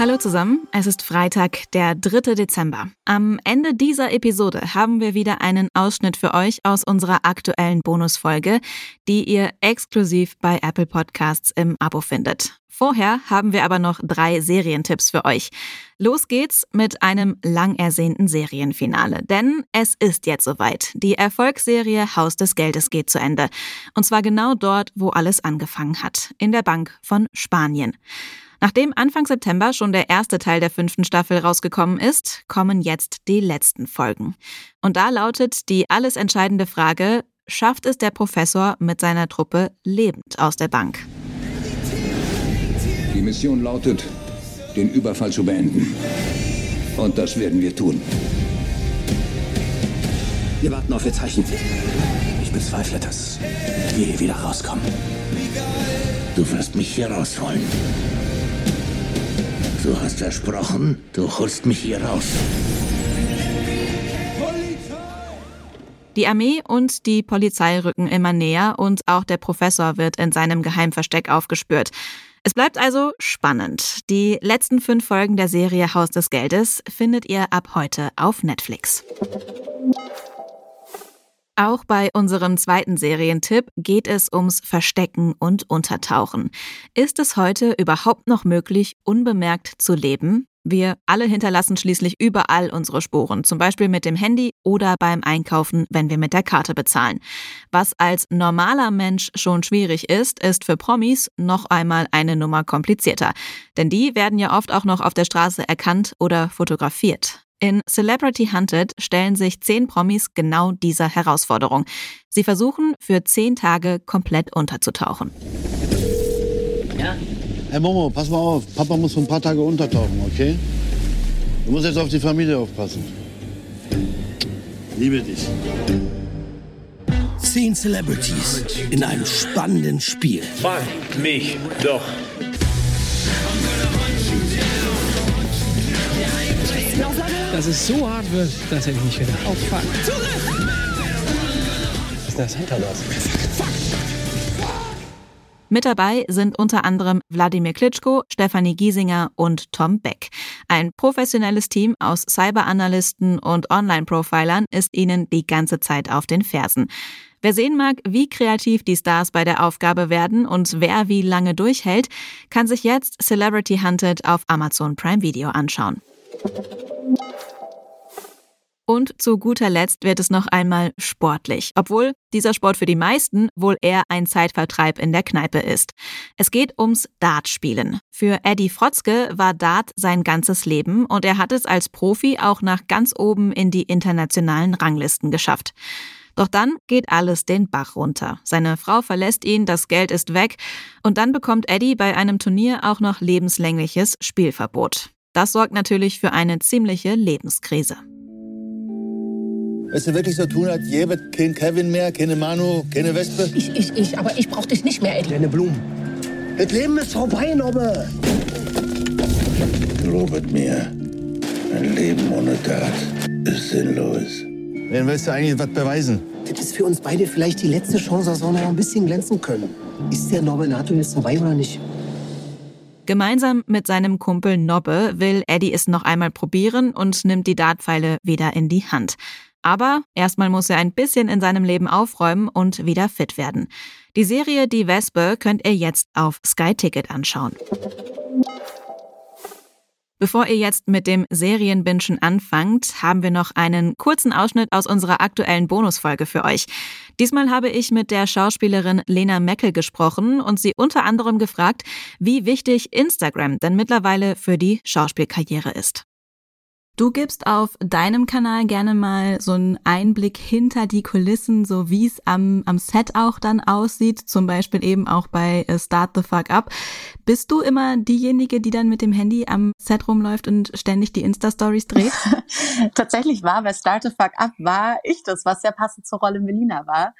Hallo zusammen, es ist Freitag, der 3. Dezember. Am Ende dieser Episode haben wir wieder einen Ausschnitt für euch aus unserer aktuellen Bonusfolge, die ihr exklusiv bei Apple Podcasts im Abo findet. Vorher haben wir aber noch drei Serientipps für euch. Los geht's mit einem lang ersehnten Serienfinale, denn es ist jetzt soweit. Die Erfolgsserie Haus des Geldes geht zu Ende. Und zwar genau dort, wo alles angefangen hat, in der Bank von Spanien. Nachdem Anfang September schon der erste Teil der fünften Staffel rausgekommen ist, kommen jetzt die letzten Folgen. Und da lautet die alles entscheidende Frage, schafft es der Professor mit seiner Truppe lebend aus der Bank? Die Mission lautet, den Überfall zu beenden. Und das werden wir tun. Wir warten auf Ihr Zeichen. Ich bezweifle, dass wir hier wieder rauskommen. Du wirst mich hier rausholen. Du hast versprochen, du holst mich hier raus. Die Armee und die Polizei rücken immer näher und auch der Professor wird in seinem Geheimversteck aufgespürt. Es bleibt also spannend. Die letzten fünf Folgen der Serie Haus des Geldes findet ihr ab heute auf Netflix. Auch bei unserem zweiten Serientipp geht es ums Verstecken und Untertauchen. Ist es heute überhaupt noch möglich, unbemerkt zu leben? Wir alle hinterlassen schließlich überall unsere Spuren, zum Beispiel mit dem Handy oder beim Einkaufen, wenn wir mit der Karte bezahlen. Was als normaler Mensch schon schwierig ist, ist für Promis noch einmal eine Nummer komplizierter. Denn die werden ja oft auch noch auf der Straße erkannt oder fotografiert. In Celebrity Hunted stellen sich zehn Promis genau dieser Herausforderung. Sie versuchen, für zehn Tage komplett unterzutauchen. Ja? Hey Momo, pass mal auf. Papa muss für ein paar Tage untertauchen, okay? Du musst jetzt auf die Familie aufpassen. Liebe dich. Zehn Celebrities in einem spannenden Spiel. Frag mich doch. Dass es so hart wird, das hätte ich nicht gedacht. Oh fuck. Was ist das hinter das? Mit dabei sind unter anderem Wladimir Klitschko, Stefanie Giesinger und Tom Beck. Ein professionelles Team aus Cyberanalysten und Online-Profilern ist ihnen die ganze Zeit auf den Fersen. Wer sehen mag, wie kreativ die Stars bei der Aufgabe werden und wer wie lange durchhält, kann sich jetzt Celebrity Hunted auf Amazon Prime Video anschauen. Und zu guter Letzt wird es noch einmal sportlich, obwohl dieser Sport für die meisten wohl eher ein Zeitvertreib in der Kneipe ist. Es geht ums Dartspielen. Für Eddie Frotzke war Dart sein ganzes Leben und er hat es als Profi auch nach ganz oben in die internationalen Ranglisten geschafft. Doch dann geht alles den Bach runter. Seine Frau verlässt ihn, das Geld ist weg und dann bekommt Eddie bei einem Turnier auch noch lebenslängliches Spielverbot. Das sorgt natürlich für eine ziemliche Lebenskrise. Weißt du wirklich so tun, als gäbe kein Kevin mehr, keine Manu, keine Wespe? Ich, ich, ich, aber ich brauch dich nicht mehr, Eddie. Deine Blumen. Das Leben ist vorbei, Nobbe. Glaubet mir, ein Leben ohne Tat ist sinnlos. Wen willst du eigentlich was beweisen? Das ist für uns beide vielleicht die letzte Chance, dass wir noch ein bisschen glänzen können. Ist der Nobbe NATO jetzt dabei oder nicht? Gemeinsam mit seinem Kumpel Nobbe will Eddie es noch einmal probieren und nimmt die Dartpfeile wieder in die Hand. Aber erstmal muss er ein bisschen in seinem Leben aufräumen und wieder fit werden. Die Serie Die Wespe könnt ihr jetzt auf Sky Ticket anschauen. Bevor ihr jetzt mit dem Serienbinschen anfangt, haben wir noch einen kurzen Ausschnitt aus unserer aktuellen Bonusfolge für euch. Diesmal habe ich mit der Schauspielerin Lena Meckel gesprochen und sie unter anderem gefragt, wie wichtig Instagram denn mittlerweile für die Schauspielkarriere ist. Du gibst auf deinem Kanal gerne mal so einen Einblick hinter die Kulissen, so wie es am, am Set auch dann aussieht, zum Beispiel eben auch bei äh, Start the Fuck Up. Bist du immer diejenige, die dann mit dem Handy am Set rumläuft und ständig die Insta-Stories dreht? Tatsächlich war bei Start the Fuck Up war ich das, was sehr passend zur Rolle Melina war,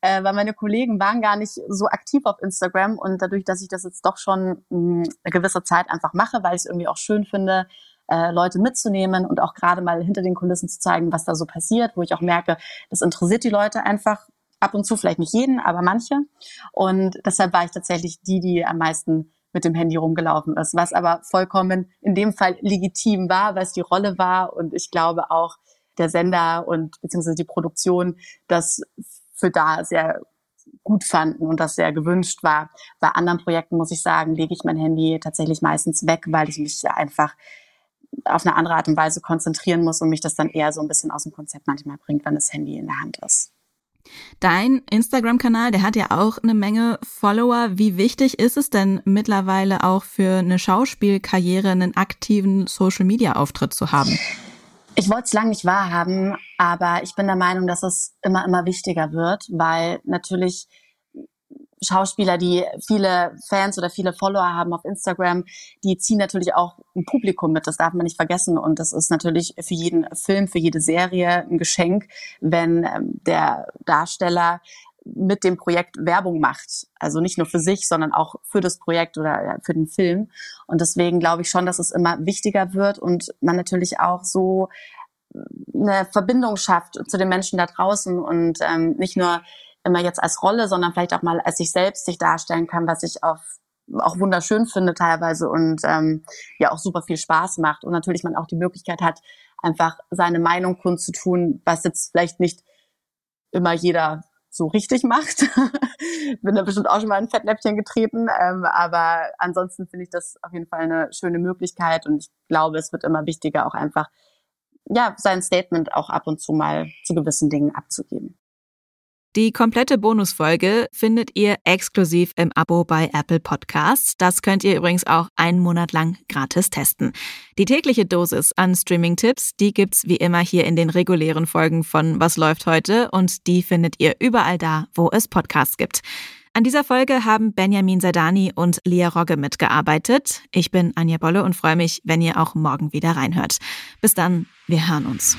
äh, weil meine Kollegen waren gar nicht so aktiv auf Instagram und dadurch, dass ich das jetzt doch schon mh, eine gewisse Zeit einfach mache, weil ich es irgendwie auch schön finde, äh, Leute mitzunehmen und auch gerade mal hinter den Kulissen zu zeigen, was da so passiert, wo ich auch merke, das interessiert die Leute einfach ab und zu, vielleicht nicht jeden, aber manche. Und deshalb war ich tatsächlich die, die am meisten mit dem Handy rumgelaufen ist, was aber vollkommen in dem Fall legitim war, weil es die Rolle war und ich glaube auch der Sender und beziehungsweise die Produktion das für da sehr gut fanden und das sehr gewünscht war. Bei anderen Projekten muss ich sagen, lege ich mein Handy tatsächlich meistens weg, weil ich mich einfach auf eine andere Art und Weise konzentrieren muss und mich das dann eher so ein bisschen aus dem Konzept manchmal bringt, wenn das Handy in der Hand ist. Dein Instagram-Kanal, der hat ja auch eine Menge Follower. Wie wichtig ist es denn mittlerweile auch für eine Schauspielkarriere einen aktiven Social-Media-Auftritt zu haben? Ich wollte es lange nicht wahrhaben, aber ich bin der Meinung, dass es immer, immer wichtiger wird, weil natürlich Schauspieler, die viele Fans oder viele Follower haben auf Instagram, die ziehen natürlich auch ein Publikum mit. Das darf man nicht vergessen. Und das ist natürlich für jeden Film, für jede Serie ein Geschenk, wenn ähm, der Darsteller mit dem Projekt Werbung macht. Also nicht nur für sich, sondern auch für das Projekt oder für den Film. Und deswegen glaube ich schon, dass es immer wichtiger wird und man natürlich auch so eine Verbindung schafft zu den Menschen da draußen und ähm, nicht nur immer jetzt als Rolle, sondern vielleicht auch mal als sich selbst sich darstellen kann, was ich auf auch wunderschön finde teilweise und ähm, ja auch super viel Spaß macht und natürlich man auch die Möglichkeit hat, einfach seine Meinung kundzutun, was jetzt vielleicht nicht immer jeder so richtig macht. Bin da bestimmt auch schon mal ein Fettnäpfchen getreten, ähm, aber ansonsten finde ich das auf jeden Fall eine schöne Möglichkeit und ich glaube, es wird immer wichtiger, auch einfach ja sein Statement auch ab und zu mal zu gewissen Dingen abzugeben. Die komplette Bonusfolge findet ihr exklusiv im Abo bei Apple Podcasts. Das könnt ihr übrigens auch einen Monat lang gratis testen. Die tägliche Dosis an Streaming-Tipps, die gibt's wie immer hier in den regulären Folgen von Was läuft heute und die findet ihr überall da, wo es Podcasts gibt. An dieser Folge haben Benjamin Sadani und Lia Rogge mitgearbeitet. Ich bin Anja Bolle und freue mich, wenn ihr auch morgen wieder reinhört. Bis dann, wir hören uns.